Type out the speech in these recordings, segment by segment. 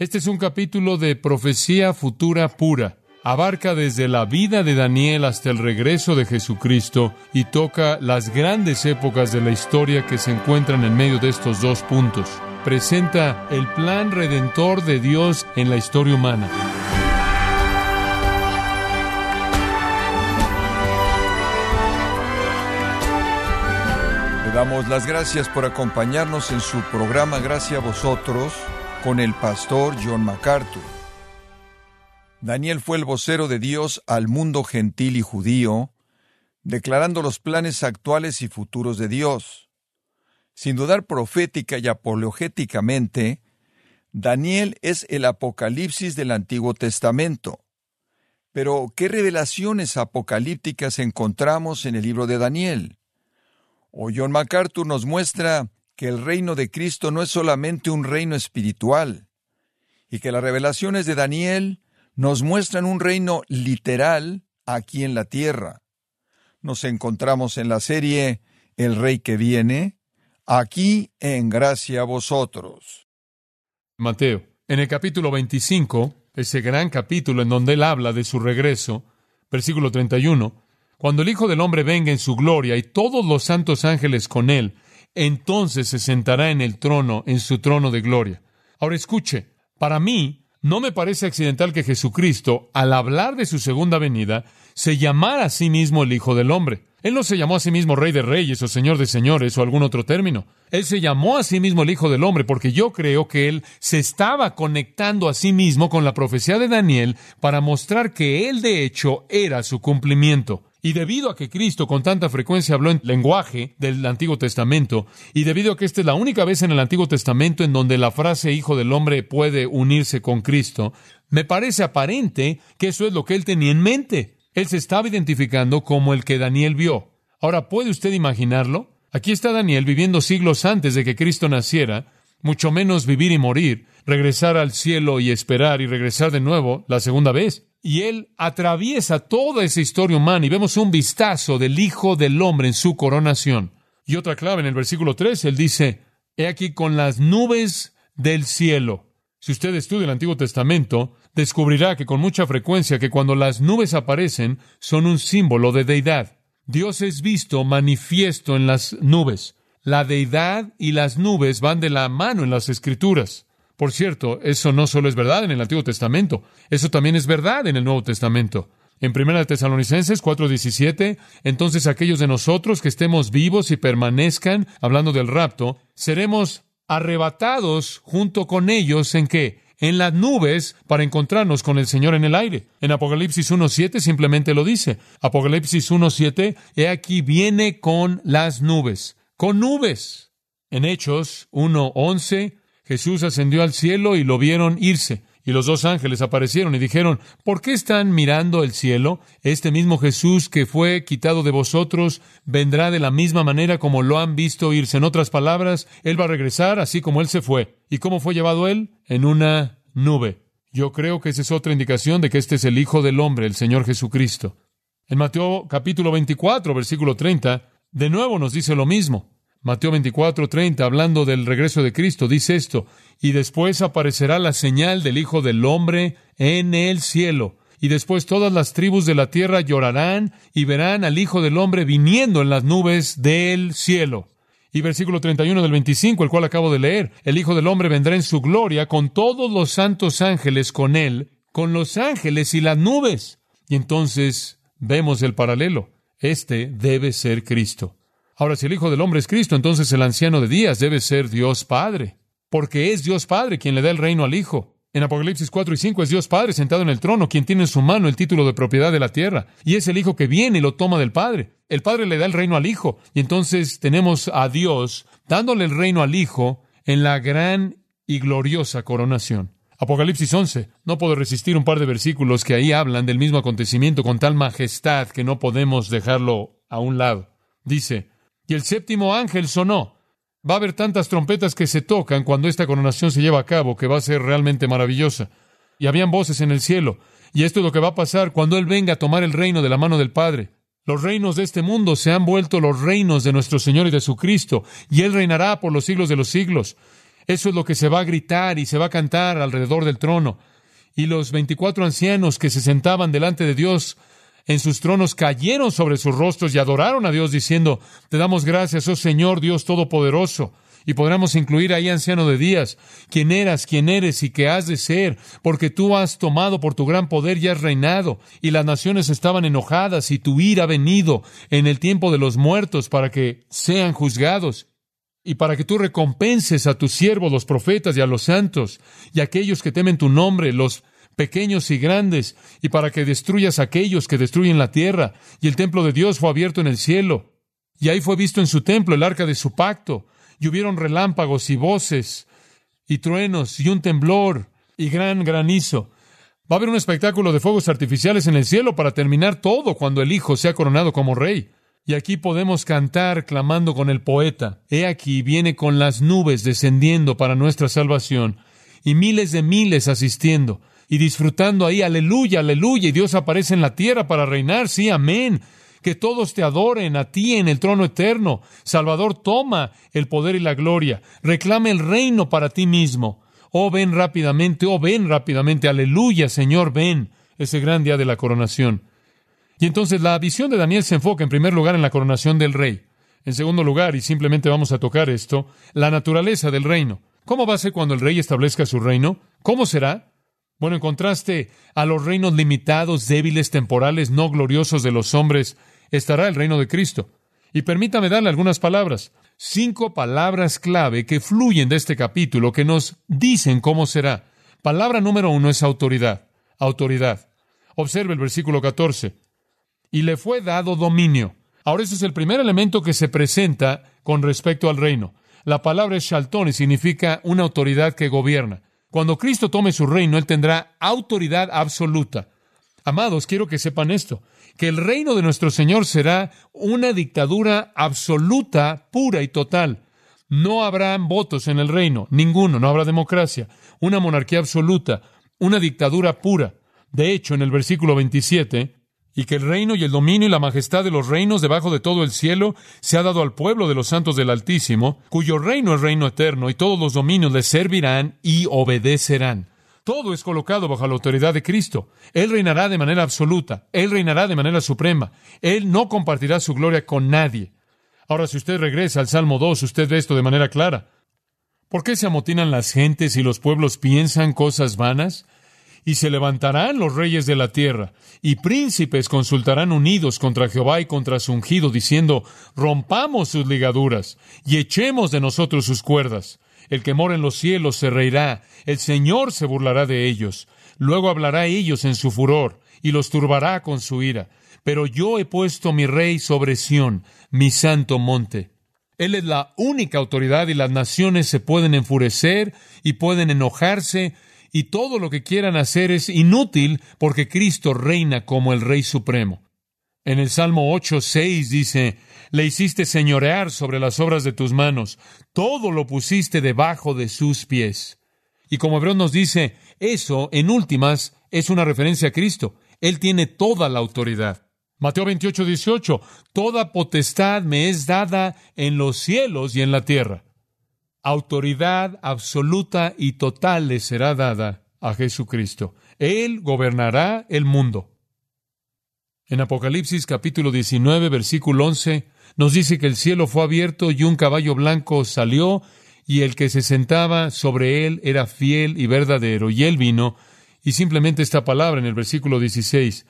Este es un capítulo de profecía futura pura. Abarca desde la vida de Daniel hasta el regreso de Jesucristo y toca las grandes épocas de la historia que se encuentran en medio de estos dos puntos. Presenta el plan redentor de Dios en la historia humana. Le damos las gracias por acompañarnos en su programa Gracias a vosotros con el pastor John MacArthur. Daniel fue el vocero de Dios al mundo gentil y judío, declarando los planes actuales y futuros de Dios. Sin dudar profética y apologéticamente, Daniel es el Apocalipsis del Antiguo Testamento. Pero, ¿qué revelaciones apocalípticas encontramos en el libro de Daniel? O John MacArthur nos muestra que el reino de Cristo no es solamente un reino espiritual, y que las revelaciones de Daniel nos muestran un reino literal aquí en la tierra. Nos encontramos en la serie El Rey que viene, aquí en gracia a vosotros. Mateo, en el capítulo 25, ese gran capítulo en donde él habla de su regreso, versículo 31, cuando el Hijo del Hombre venga en su gloria y todos los santos ángeles con él, entonces se sentará en el trono, en su trono de gloria. Ahora escuche, para mí no me parece accidental que Jesucristo, al hablar de su segunda venida, se llamara a sí mismo el Hijo del Hombre. Él no se llamó a sí mismo Rey de Reyes o Señor de Señores o algún otro término. Él se llamó a sí mismo el Hijo del Hombre porque yo creo que él se estaba conectando a sí mismo con la profecía de Daniel para mostrar que él de hecho era su cumplimiento. Y debido a que Cristo con tanta frecuencia habló en lenguaje del Antiguo Testamento, y debido a que esta es la única vez en el Antiguo Testamento en donde la frase Hijo del Hombre puede unirse con Cristo, me parece aparente que eso es lo que él tenía en mente. Él se estaba identificando como el que Daniel vio. Ahora, ¿puede usted imaginarlo? Aquí está Daniel viviendo siglos antes de que Cristo naciera, mucho menos vivir y morir, regresar al cielo y esperar y regresar de nuevo la segunda vez. Y él atraviesa toda esa historia humana y vemos un vistazo del Hijo del Hombre en su coronación. Y otra clave en el versículo 3, él dice, He aquí con las nubes del cielo. Si usted estudia el Antiguo Testamento, descubrirá que con mucha frecuencia que cuando las nubes aparecen son un símbolo de deidad. Dios es visto manifiesto en las nubes. La deidad y las nubes van de la mano en las escrituras. Por cierto, eso no solo es verdad en el Antiguo Testamento, eso también es verdad en el Nuevo Testamento. En 1 Tesalonicenses 4:17, entonces aquellos de nosotros que estemos vivos y permanezcan, hablando del rapto, seremos arrebatados junto con ellos en qué? En las nubes para encontrarnos con el Señor en el aire. En Apocalipsis 1.7 simplemente lo dice. Apocalipsis 1.7, he aquí viene con las nubes. Con nubes. En Hechos 1.11, Jesús ascendió al cielo y lo vieron irse. Y los dos ángeles aparecieron y dijeron, ¿por qué están mirando el cielo? Este mismo Jesús que fue quitado de vosotros vendrá de la misma manera como lo han visto irse. En otras palabras, Él va a regresar así como Él se fue. ¿Y cómo fue llevado Él? En una nube. Yo creo que esa es otra indicación de que este es el Hijo del Hombre, el Señor Jesucristo. En Mateo capítulo 24, versículo 30, de nuevo nos dice lo mismo. Mateo 24, 30, hablando del regreso de Cristo, dice esto, y después aparecerá la señal del Hijo del Hombre en el cielo, y después todas las tribus de la tierra llorarán y verán al Hijo del Hombre viniendo en las nubes del cielo. Y versículo 31 del 25, el cual acabo de leer, el Hijo del Hombre vendrá en su gloria con todos los santos ángeles con él, con los ángeles y las nubes. Y entonces vemos el paralelo. Este debe ser Cristo. Ahora, si el Hijo del Hombre es Cristo, entonces el anciano de días debe ser Dios Padre, porque es Dios Padre quien le da el reino al Hijo. En Apocalipsis 4 y 5 es Dios Padre sentado en el trono, quien tiene en su mano el título de propiedad de la tierra, y es el Hijo que viene y lo toma del Padre. El Padre le da el reino al Hijo, y entonces tenemos a Dios dándole el reino al Hijo en la gran y gloriosa coronación. Apocalipsis 11. No puedo resistir un par de versículos que ahí hablan del mismo acontecimiento con tal majestad que no podemos dejarlo a un lado. Dice, y el séptimo ángel sonó. Va a haber tantas trompetas que se tocan cuando esta coronación se lleva a cabo que va a ser realmente maravillosa. Y habían voces en el cielo. Y esto es lo que va a pasar cuando Él venga a tomar el reino de la mano del Padre. Los reinos de este mundo se han vuelto los reinos de nuestro Señor y de su Cristo, y Él reinará por los siglos de los siglos. Eso es lo que se va a gritar y se va a cantar alrededor del trono. Y los veinticuatro ancianos que se sentaban delante de Dios en sus tronos cayeron sobre sus rostros y adoraron a Dios diciendo, Te damos gracias, oh Señor Dios Todopoderoso. Y podremos incluir ahí, anciano de días, quién eras, quién eres y qué has de ser, porque tú has tomado por tu gran poder y has reinado, y las naciones estaban enojadas, y tu ira ha venido en el tiempo de los muertos para que sean juzgados, y para que tú recompenses a tus siervos, los profetas y a los santos, y a aquellos que temen tu nombre, los pequeños y grandes, y para que destruyas aquellos que destruyen la tierra, y el templo de Dios fue abierto en el cielo, y ahí fue visto en su templo el arca de su pacto, y hubieron relámpagos y voces y truenos y un temblor y gran granizo. Va a haber un espectáculo de fuegos artificiales en el cielo para terminar todo cuando el Hijo sea coronado como rey. Y aquí podemos cantar clamando con el poeta. He aquí viene con las nubes descendiendo para nuestra salvación y miles de miles asistiendo y disfrutando ahí, aleluya, aleluya, y Dios aparece en la tierra para reinar, sí, amén que todos te adoren a ti en el trono eterno. Salvador, toma el poder y la gloria. Reclame el reino para ti mismo. Oh, ven rápidamente, oh, ven rápidamente. Aleluya, Señor, ven. Ese gran día de la coronación. Y entonces la visión de Daniel se enfoca en primer lugar en la coronación del rey. En segundo lugar, y simplemente vamos a tocar esto, la naturaleza del reino. ¿Cómo va a ser cuando el rey establezca su reino? ¿Cómo será? Bueno, en contraste a los reinos limitados, débiles, temporales, no gloriosos de los hombres, estará el reino de Cristo. Y permítame darle algunas palabras, cinco palabras clave que fluyen de este capítulo que nos dicen cómo será. Palabra número uno es autoridad. Autoridad. Observe el versículo 14. Y le fue dado dominio. Ahora ese es el primer elemento que se presenta con respecto al reino. La palabra es shaltón y significa una autoridad que gobierna. Cuando Cristo tome su reino, Él tendrá autoridad absoluta. Amados, quiero que sepan esto, que el reino de nuestro Señor será una dictadura absoluta, pura y total. No habrá votos en el reino, ninguno, no habrá democracia, una monarquía absoluta, una dictadura pura. De hecho, en el versículo 27, y que el reino y el dominio y la majestad de los reinos debajo de todo el cielo se ha dado al pueblo de los santos del Altísimo, cuyo reino es reino eterno, y todos los dominios le servirán y obedecerán. Todo es colocado bajo la autoridad de Cristo. Él reinará de manera absoluta, Él reinará de manera suprema, Él no compartirá su gloria con nadie. Ahora, si usted regresa al Salmo 2, usted ve esto de manera clara. ¿Por qué se amotinan las gentes y los pueblos piensan cosas vanas? Y se levantarán los reyes de la tierra, y príncipes consultarán unidos contra Jehová y contra su ungido, diciendo, rompamos sus ligaduras, y echemos de nosotros sus cuerdas. El que mora en los cielos se reirá, el Señor se burlará de ellos. Luego hablará ellos en su furor, y los turbará con su ira. Pero yo he puesto mi rey sobre Sión, mi santo monte. Él es la única autoridad y las naciones se pueden enfurecer y pueden enojarse y todo lo que quieran hacer es inútil porque Cristo reina como el Rey Supremo. En el Salmo 8, 6 dice, le hiciste señorear sobre las obras de tus manos, todo lo pusiste debajo de sus pies. Y como Hebreo nos dice, eso, en últimas, es una referencia a Cristo. Él tiene toda la autoridad. Mateo 28, 18, toda potestad me es dada en los cielos y en la tierra autoridad absoluta y total le será dada a Jesucristo. Él gobernará el mundo. En Apocalipsis capítulo 19, versículo 11, nos dice que el cielo fue abierto y un caballo blanco salió y el que se sentaba sobre él era fiel y verdadero. Y él vino, y simplemente esta palabra en el versículo 16,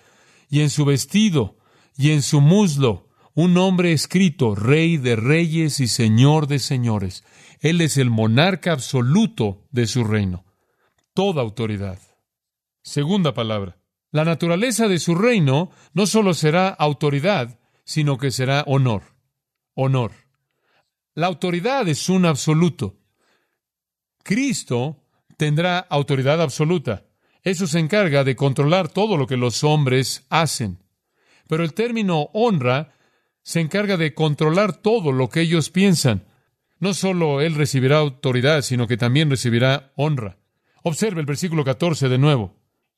y en su vestido y en su muslo un nombre escrito, Rey de Reyes y Señor de Señores. Él es el monarca absoluto de su reino. Toda autoridad. Segunda palabra. La naturaleza de su reino no solo será autoridad, sino que será honor. Honor. La autoridad es un absoluto. Cristo tendrá autoridad absoluta. Eso se encarga de controlar todo lo que los hombres hacen. Pero el término honra se encarga de controlar todo lo que ellos piensan. No solo Él recibirá autoridad, sino que también recibirá honra. Observe el versículo 14 de nuevo.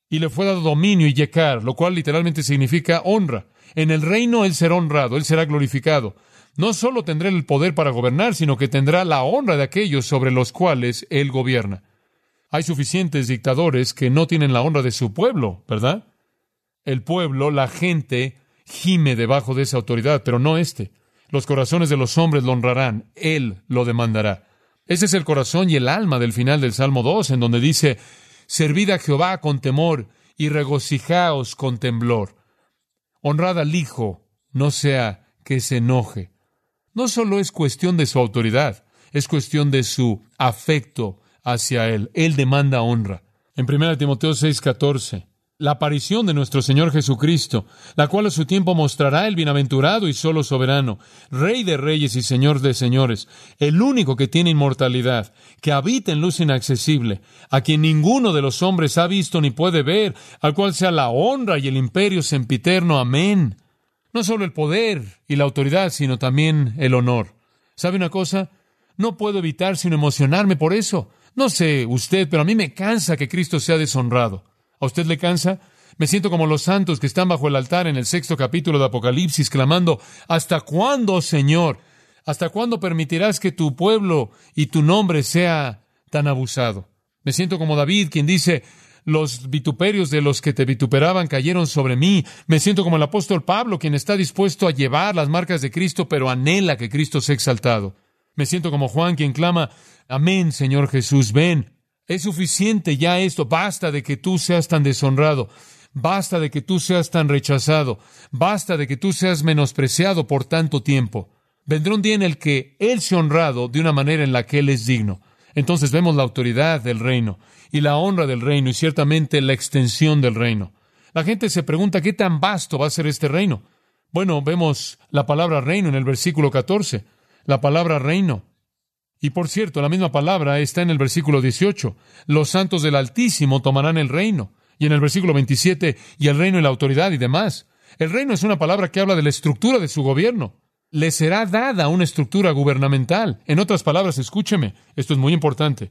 Y le fue dado dominio y yecar, lo cual literalmente significa honra. En el reino Él será honrado, Él será glorificado. no solo tendrá el poder para gobernar, sino que tendrá la honra de aquellos sobre los cuales él gobierna. Hay suficientes dictadores que no tienen la honra de su pueblo, ¿verdad? El pueblo, la gente, gime debajo de esa autoridad, pero no éste. Los corazones de los hombres lo honrarán, Él lo demandará. Ese es el corazón y el alma del final del Salmo 2, en donde dice, Servid a Jehová con temor y regocijaos con temblor. Honrad al Hijo, no sea que se enoje. No solo es cuestión de su autoridad, es cuestión de su afecto hacia Él. Él demanda honra. En 1 Timoteo 6:14, la aparición de nuestro Señor Jesucristo, la cual a su tiempo mostrará el bienaventurado y solo soberano, Rey de reyes y Señor de señores, el único que tiene inmortalidad, que habita en luz inaccesible, a quien ninguno de los hombres ha visto ni puede ver, al cual sea la honra y el imperio sempiterno. Amén. No solo el poder y la autoridad, sino también el honor. ¿Sabe una cosa? No puedo evitar sino emocionarme por eso. No sé usted, pero a mí me cansa que Cristo sea deshonrado. ¿A usted le cansa? Me siento como los santos que están bajo el altar en el sexto capítulo de Apocalipsis, clamando, ¿Hasta cuándo, Señor? ¿Hasta cuándo permitirás que tu pueblo y tu nombre sea tan abusado? Me siento como David, quien dice, los vituperios de los que te vituperaban cayeron sobre mí. Me siento como el apóstol Pablo, quien está dispuesto a llevar las marcas de Cristo, pero anhela que Cristo sea exaltado. Me siento como Juan, quien clama, Amén, Señor Jesús, ven. Es suficiente ya esto. Basta de que tú seas tan deshonrado. Basta de que tú seas tan rechazado. Basta de que tú seas menospreciado por tanto tiempo. Vendrá un día en el que Él se honrado de una manera en la que Él es digno. Entonces vemos la autoridad del reino y la honra del reino y ciertamente la extensión del reino. La gente se pregunta qué tan vasto va a ser este reino. Bueno, vemos la palabra reino en el versículo 14. La palabra reino y por cierto, la misma palabra está en el versículo 18. Los santos del Altísimo tomarán el reino. Y en el versículo 27, y el reino y la autoridad y demás. El reino es una palabra que habla de la estructura de su gobierno. Le será dada una estructura gubernamental. En otras palabras, escúcheme, esto es muy importante.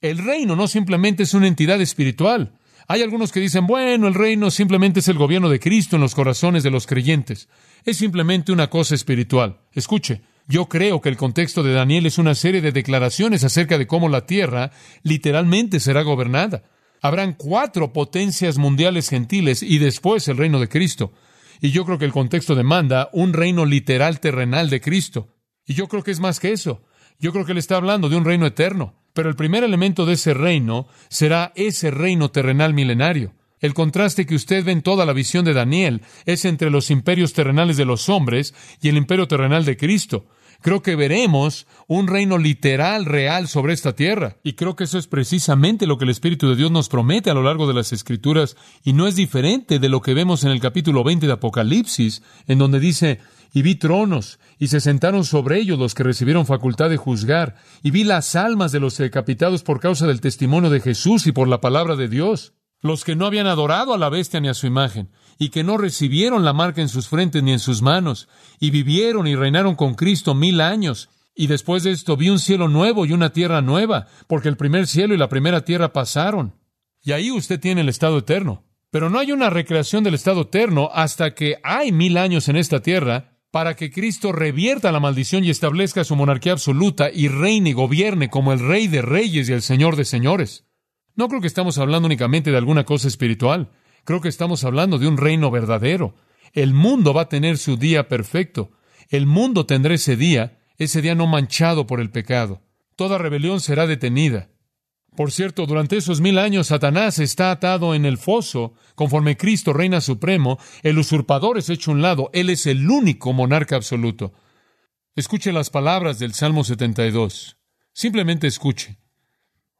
El reino no simplemente es una entidad espiritual. Hay algunos que dicen, bueno, el reino simplemente es el gobierno de Cristo en los corazones de los creyentes. Es simplemente una cosa espiritual. Escuche, yo creo que el contexto de Daniel es una serie de declaraciones acerca de cómo la tierra literalmente será gobernada. Habrán cuatro potencias mundiales gentiles y después el reino de Cristo. Y yo creo que el contexto demanda un reino literal terrenal de Cristo. Y yo creo que es más que eso. Yo creo que él está hablando de un reino eterno. Pero el primer elemento de ese reino será ese reino terrenal milenario. El contraste que usted ve en toda la visión de Daniel es entre los imperios terrenales de los hombres y el imperio terrenal de Cristo. Creo que veremos un reino literal, real sobre esta tierra. Y creo que eso es precisamente lo que el Espíritu de Dios nos promete a lo largo de las Escrituras. Y no es diferente de lo que vemos en el capítulo 20 de Apocalipsis, en donde dice, y vi tronos, y se sentaron sobre ellos los que recibieron facultad de juzgar, y vi las almas de los decapitados por causa del testimonio de Jesús y por la palabra de Dios los que no habían adorado a la bestia ni a su imagen, y que no recibieron la marca en sus frentes ni en sus manos, y vivieron y reinaron con Cristo mil años. Y después de esto vi un cielo nuevo y una tierra nueva, porque el primer cielo y la primera tierra pasaron. Y ahí usted tiene el estado eterno. Pero no hay una recreación del estado eterno hasta que hay mil años en esta tierra para que Cristo revierta la maldición y establezca su monarquía absoluta y reine y gobierne como el Rey de Reyes y el Señor de Señores. No creo que estamos hablando únicamente de alguna cosa espiritual. Creo que estamos hablando de un reino verdadero. El mundo va a tener su día perfecto. El mundo tendrá ese día, ese día no manchado por el pecado. Toda rebelión será detenida. Por cierto, durante esos mil años Satanás está atado en el foso, conforme Cristo reina supremo, el usurpador es hecho a un lado, Él es el único monarca absoluto. Escuche las palabras del Salmo 72. Simplemente escuche.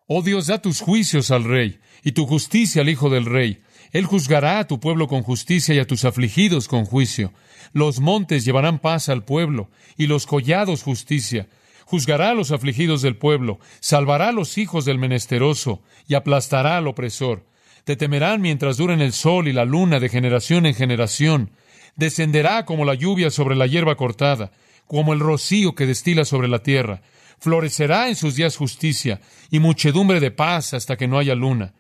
Oh Dios, da tus juicios al rey y tu justicia al hijo del rey. Él juzgará a tu pueblo con justicia y a tus afligidos con juicio. Los montes llevarán paz al pueblo y los collados justicia. Juzgará a los afligidos del pueblo, salvará a los hijos del menesteroso y aplastará al opresor. Te temerán mientras duren el sol y la luna de generación en generación. Descenderá como la lluvia sobre la hierba cortada, como el rocío que destila sobre la tierra Florecerá en sus días justicia y muchedumbre de paz hasta que no haya luna.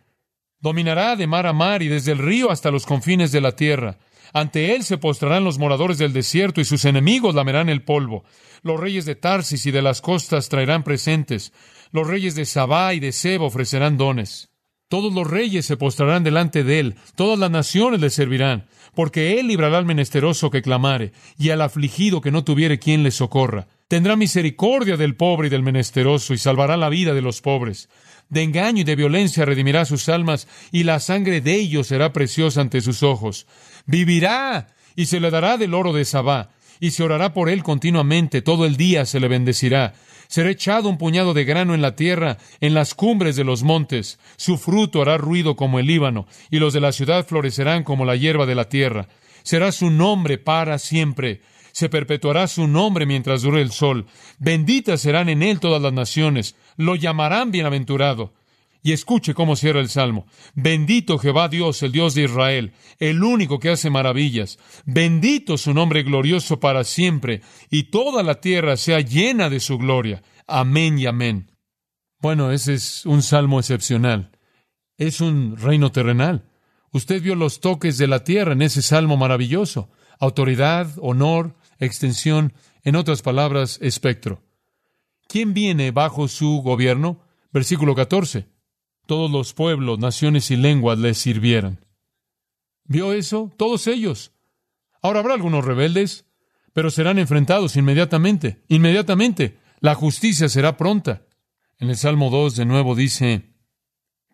Dominará de mar a mar y desde el río hasta los confines de la tierra. Ante él se postrarán los moradores del desierto y sus enemigos lamerán el polvo. Los reyes de Tarsis y de las costas traerán presentes. Los reyes de Sabá y de Seba ofrecerán dones. Todos los reyes se postrarán delante de él, todas las naciones le servirán, porque él librará al menesteroso que clamare, y al afligido que no tuviere quien le socorra. Tendrá misericordia del pobre y del menesteroso, y salvará la vida de los pobres. De engaño y de violencia redimirá sus almas, y la sangre de ellos será preciosa ante sus ojos. Vivirá, y se le dará del oro de Sabá, y se orará por él continuamente, todo el día se le bendecirá. Será echado un puñado de grano en la tierra, en las cumbres de los montes. Su fruto hará ruido como el Líbano, y los de la ciudad florecerán como la hierba de la tierra. Será su nombre para siempre. Se perpetuará su nombre mientras dure el sol. Benditas serán en él todas las naciones. Lo llamarán bienaventurado. Y escuche cómo cierra el Salmo. Bendito Jehová Dios, el Dios de Israel, el único que hace maravillas. Bendito su nombre glorioso para siempre, y toda la tierra sea llena de su gloria. Amén y amén. Bueno, ese es un salmo excepcional. Es un reino terrenal. Usted vio los toques de la tierra en ese salmo maravilloso. Autoridad, honor, extensión, en otras palabras, espectro. ¿Quién viene bajo su gobierno? Versículo 14 todos los pueblos, naciones y lenguas les sirvieran. ¿Vio eso? Todos ellos. Ahora habrá algunos rebeldes, pero serán enfrentados inmediatamente. Inmediatamente. La justicia será pronta. En el Salmo 2 de nuevo dice,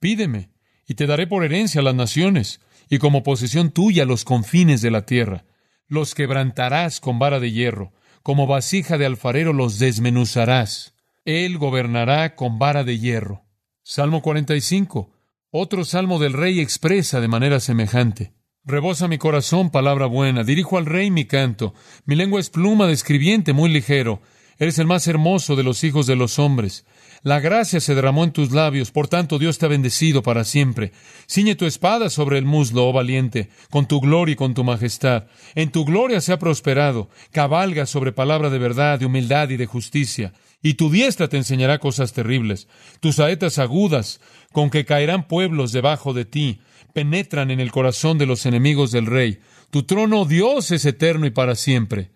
Pídeme, y te daré por herencia las naciones, y como posesión tuya los confines de la tierra. Los quebrantarás con vara de hierro, como vasija de alfarero los desmenuzarás. Él gobernará con vara de hierro. Salmo 45. Otro salmo del rey expresa de manera semejante. Rebosa mi corazón palabra buena, dirijo al rey mi canto, mi lengua es pluma de escribiente muy ligero, eres el más hermoso de los hijos de los hombres. La gracia se derramó en tus labios, por tanto Dios te ha bendecido para siempre. Ciñe tu espada sobre el muslo, oh valiente, con tu gloria y con tu majestad. En tu gloria se ha prosperado, cabalga sobre palabra de verdad, de humildad y de justicia y tu diestra te enseñará cosas terribles. Tus saetas agudas, con que caerán pueblos debajo de ti, penetran en el corazón de los enemigos del rey. Tu trono, Dios, es eterno y para siempre.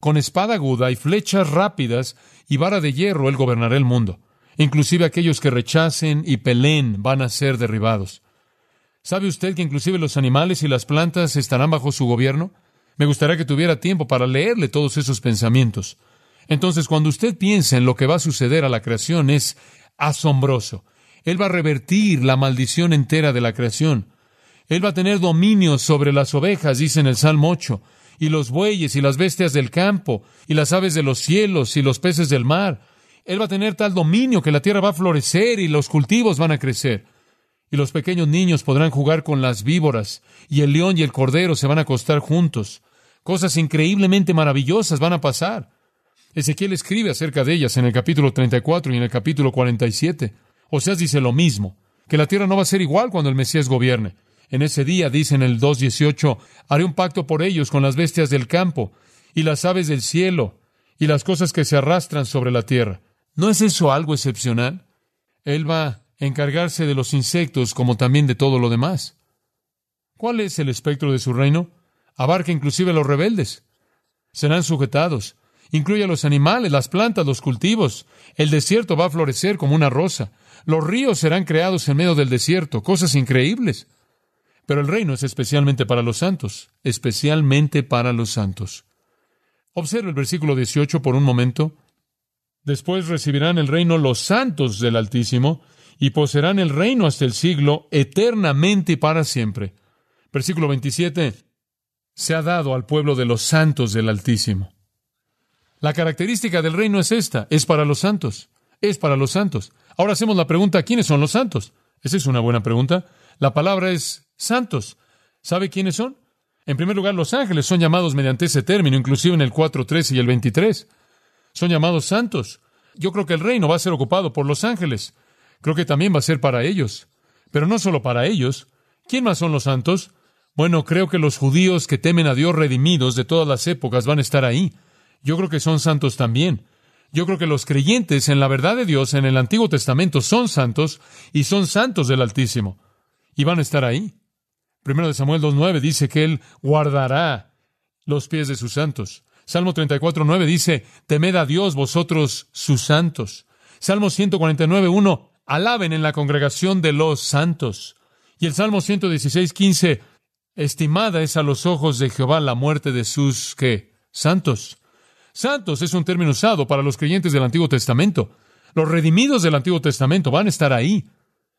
Con espada aguda y flechas rápidas y vara de hierro, él gobernará el mundo. Inclusive aquellos que rechacen y peleen van a ser derribados. ¿Sabe usted que inclusive los animales y las plantas estarán bajo su gobierno? Me gustaría que tuviera tiempo para leerle todos esos pensamientos. Entonces, cuando usted piensa en lo que va a suceder a la creación, es asombroso. Él va a revertir la maldición entera de la creación. Él va a tener dominio sobre las ovejas, dice en el Salmo 8, y los bueyes y las bestias del campo, y las aves de los cielos y los peces del mar. Él va a tener tal dominio que la tierra va a florecer y los cultivos van a crecer. Y los pequeños niños podrán jugar con las víboras, y el león y el cordero se van a acostar juntos. Cosas increíblemente maravillosas van a pasar. Ezequiel escribe acerca de ellas en el capítulo 34 y en el capítulo 47. Oseas dice lo mismo, que la tierra no va a ser igual cuando el Mesías gobierne. En ese día, dice en el 2.18, haré un pacto por ellos con las bestias del campo y las aves del cielo y las cosas que se arrastran sobre la tierra. ¿No es eso algo excepcional? Él va a encargarse de los insectos como también de todo lo demás. ¿Cuál es el espectro de su reino? Abarca inclusive a los rebeldes. Serán sujetados Incluye a los animales, las plantas, los cultivos. El desierto va a florecer como una rosa. Los ríos serán creados en medio del desierto, cosas increíbles. Pero el reino es especialmente para los santos, especialmente para los santos. Observe el versículo 18 por un momento. Después recibirán el reino los santos del Altísimo y poseerán el reino hasta el siglo, eternamente y para siempre. Versículo 27. Se ha dado al pueblo de los santos del Altísimo. La característica del reino es esta, es para los santos, es para los santos. Ahora hacemos la pregunta, ¿quiénes son los santos? Esa es una buena pregunta. La palabra es santos. ¿Sabe quiénes son? En primer lugar, los ángeles son llamados mediante ese término, inclusive en el 4.13 y el 23. Son llamados santos. Yo creo que el reino va a ser ocupado por los ángeles. Creo que también va a ser para ellos. Pero no solo para ellos. ¿Quién más son los santos? Bueno, creo que los judíos que temen a Dios redimidos de todas las épocas van a estar ahí. Yo creo que son santos también. Yo creo que los creyentes en la verdad de Dios en el Antiguo Testamento son santos y son santos del Altísimo. Y van a estar ahí. Primero de Samuel 2.9 dice que Él guardará los pies de sus santos. Salmo 34.9 dice, temed a Dios vosotros sus santos. Salmo 149.1, alaben en la congregación de los santos. Y el Salmo 116.15, estimada es a los ojos de Jehová la muerte de sus, ¿qué? Santos. Santos es un término usado para los creyentes del Antiguo Testamento. Los redimidos del Antiguo Testamento van a estar ahí.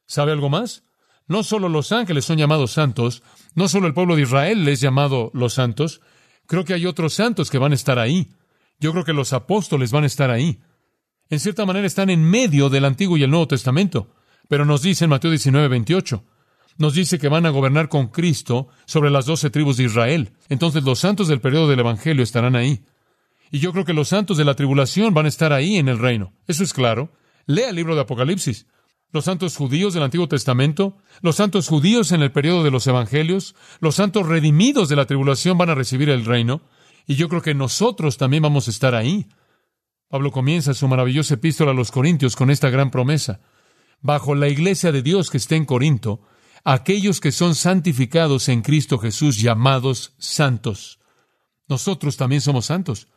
¿Sabe algo más? No solo los ángeles son llamados santos, no solo el pueblo de Israel es llamado los santos, creo que hay otros santos que van a estar ahí. Yo creo que los apóstoles van a estar ahí. En cierta manera están en medio del Antiguo y el Nuevo Testamento, pero nos dice en Mateo 19, 28, nos dice que van a gobernar con Cristo sobre las doce tribus de Israel. Entonces los santos del periodo del Evangelio estarán ahí. Y yo creo que los santos de la tribulación van a estar ahí en el reino. Eso es claro. Lea el libro de Apocalipsis los santos judíos del Antiguo Testamento, los santos judíos en el periodo de los Evangelios, los santos redimidos de la tribulación van a recibir el reino, y yo creo que nosotros también vamos a estar ahí. Pablo comienza su maravillosa epístola a los Corintios con esta gran promesa. Bajo la iglesia de Dios que está en Corinto, aquellos que son santificados en Cristo Jesús, llamados santos. Nosotros también somos santos.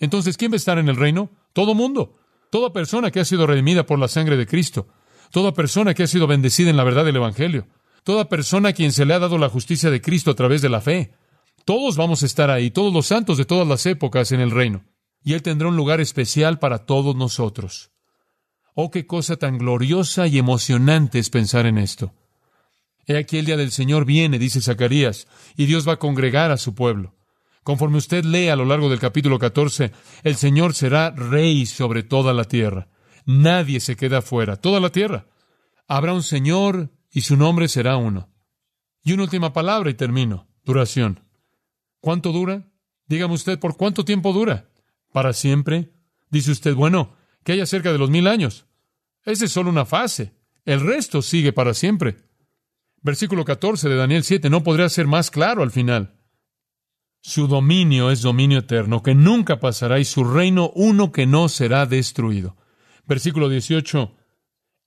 Entonces, ¿quién va a estar en el reino? Todo mundo. Toda persona que ha sido redimida por la sangre de Cristo toda persona que ha sido bendecida en la verdad del Evangelio, toda persona a quien se le ha dado la justicia de Cristo a través de la fe. Todos vamos a estar ahí, todos los santos de todas las épocas en el reino, y Él tendrá un lugar especial para todos nosotros. Oh, qué cosa tan gloriosa y emocionante es pensar en esto. He aquí el día del Señor viene, dice Zacarías, y Dios va a congregar a su pueblo. Conforme usted lee a lo largo del capítulo 14, el Señor será rey sobre toda la tierra. Nadie se queda fuera, toda la tierra. Habrá un Señor y su nombre será uno. Y una última palabra y termino. Duración. ¿Cuánto dura? Dígame usted, ¿por cuánto tiempo dura? ¿Para siempre? Dice usted, bueno, que haya cerca de los mil años. Esa es solo una fase. El resto sigue para siempre. Versículo 14 de Daniel 7 no podría ser más claro al final. Su dominio es dominio eterno, que nunca pasará, y su reino uno que no será destruido. Versículo 18.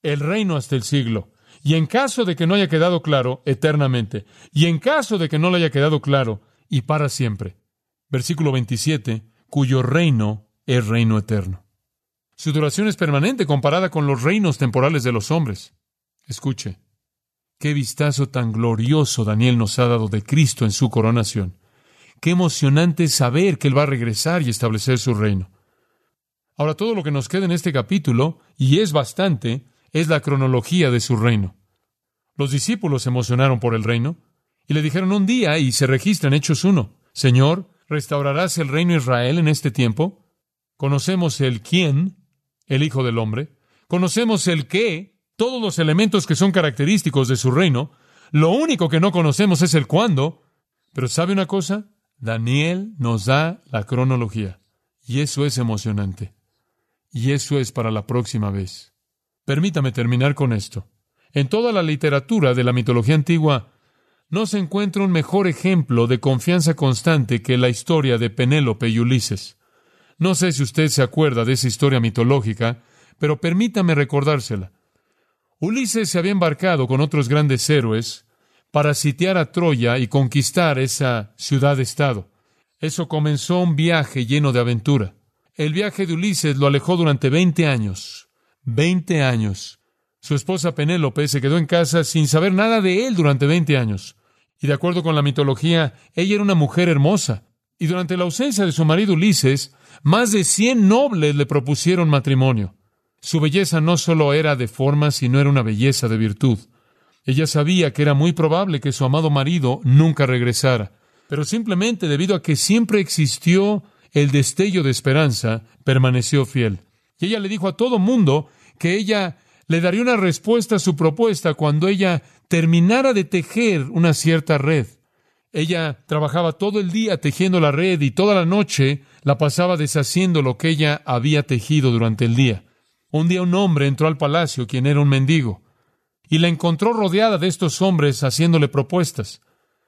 El reino hasta el siglo. Y en caso de que no haya quedado claro, eternamente. Y en caso de que no le haya quedado claro, y para siempre. Versículo 27. Cuyo reino es reino eterno. Su duración es permanente comparada con los reinos temporales de los hombres. Escuche. Qué vistazo tan glorioso Daniel nos ha dado de Cristo en su coronación. Qué emocionante saber que Él va a regresar y establecer su reino. Ahora todo lo que nos queda en este capítulo, y es bastante, es la cronología de su reino. Los discípulos se emocionaron por el reino y le dijeron un día, y se registra en Hechos 1, Señor, ¿restaurarás el reino Israel en este tiempo? Conocemos el quién, el Hijo del Hombre, conocemos el qué, todos los elementos que son característicos de su reino, lo único que no conocemos es el cuándo, pero ¿sabe una cosa? Daniel nos da la cronología, y eso es emocionante. Y eso es para la próxima vez. Permítame terminar con esto. En toda la literatura de la mitología antigua no se encuentra un mejor ejemplo de confianza constante que la historia de Penélope y Ulises. No sé si usted se acuerda de esa historia mitológica, pero permítame recordársela. Ulises se había embarcado con otros grandes héroes para sitiar a Troya y conquistar esa ciudad-estado. Eso comenzó un viaje lleno de aventura. El viaje de Ulises lo alejó durante veinte años. Veinte años. Su esposa Penélope se quedó en casa sin saber nada de él durante veinte años. Y de acuerdo con la mitología, ella era una mujer hermosa. Y durante la ausencia de su marido Ulises, más de cien nobles le propusieron matrimonio. Su belleza no solo era de forma, sino era una belleza de virtud. Ella sabía que era muy probable que su amado marido nunca regresara, pero simplemente debido a que siempre existió el destello de esperanza, permaneció fiel. Y ella le dijo a todo mundo que ella le daría una respuesta a su propuesta cuando ella terminara de tejer una cierta red. Ella trabajaba todo el día tejiendo la red y toda la noche la pasaba deshaciendo lo que ella había tejido durante el día. Un día un hombre entró al palacio, quien era un mendigo, y la encontró rodeada de estos hombres haciéndole propuestas.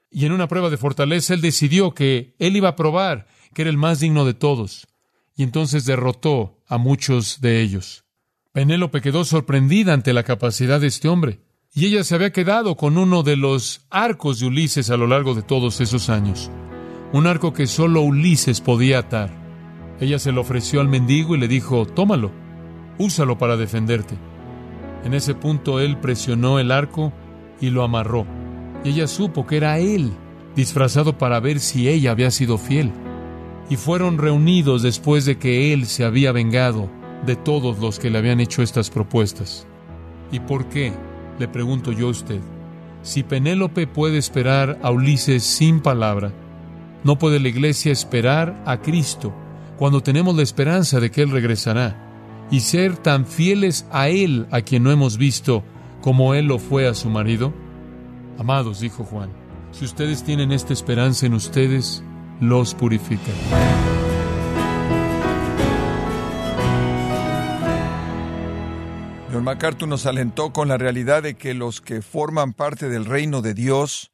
Y en una prueba de fortaleza él decidió que él iba a probar que era el más digno de todos, y entonces derrotó a muchos de ellos. Penélope quedó sorprendida ante la capacidad de este hombre, Y ella se había quedado con uno de los arcos de Ulises a lo largo de todos esos años. Un arco que solo Ulises podía atar. Ella se lo ofreció al mendigo y le dijo, tómalo, úsalo para defenderte. En ese punto él presionó el arco y lo amarró. Y ella supo que era él, disfrazado para ver si ella había sido fiel. Y fueron reunidos después de que él se había vengado de todos los que le habían hecho estas propuestas. ¿Y por qué? Le pregunto yo a usted. Si Penélope puede esperar a Ulises sin palabra, ¿no puede la iglesia esperar a Cristo cuando tenemos la esperanza de que Él regresará? y ser tan fieles a Él a quien no hemos visto como Él lo fue a su marido? Amados, dijo Juan, si ustedes tienen esta esperanza en ustedes, los purifica. John MacArthur nos alentó con la realidad de que los que forman parte del reino de Dios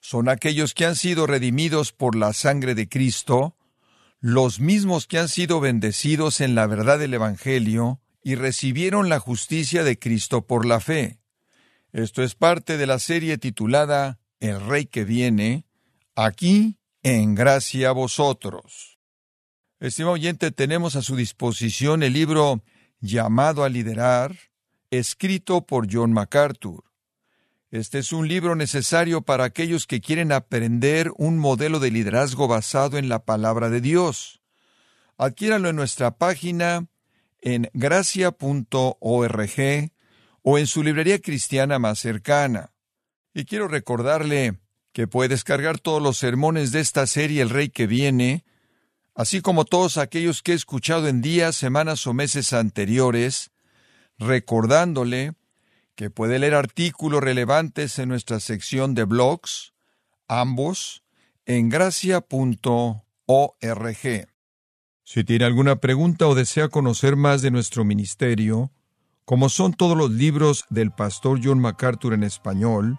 son aquellos que han sido redimidos por la sangre de Cristo, los mismos que han sido bendecidos en la verdad del Evangelio y recibieron la justicia de Cristo por la fe. Esto es parte de la serie titulada El Rey que viene, aquí en gracia a vosotros. Estimado oyente, tenemos a su disposición el libro Llamado a liderar, escrito por John MacArthur. Este es un libro necesario para aquellos que quieren aprender un modelo de liderazgo basado en la palabra de Dios. Adquiéralo en nuestra página en gracia.org o en su librería cristiana más cercana. Y quiero recordarle que puede descargar todos los sermones de esta serie El Rey que viene, así como todos aquellos que he escuchado en días, semanas o meses anteriores, recordándole que puede leer artículos relevantes en nuestra sección de blogs, ambos en gracia.org. Si tiene alguna pregunta o desea conocer más de nuestro ministerio, como son todos los libros del pastor John MacArthur en español,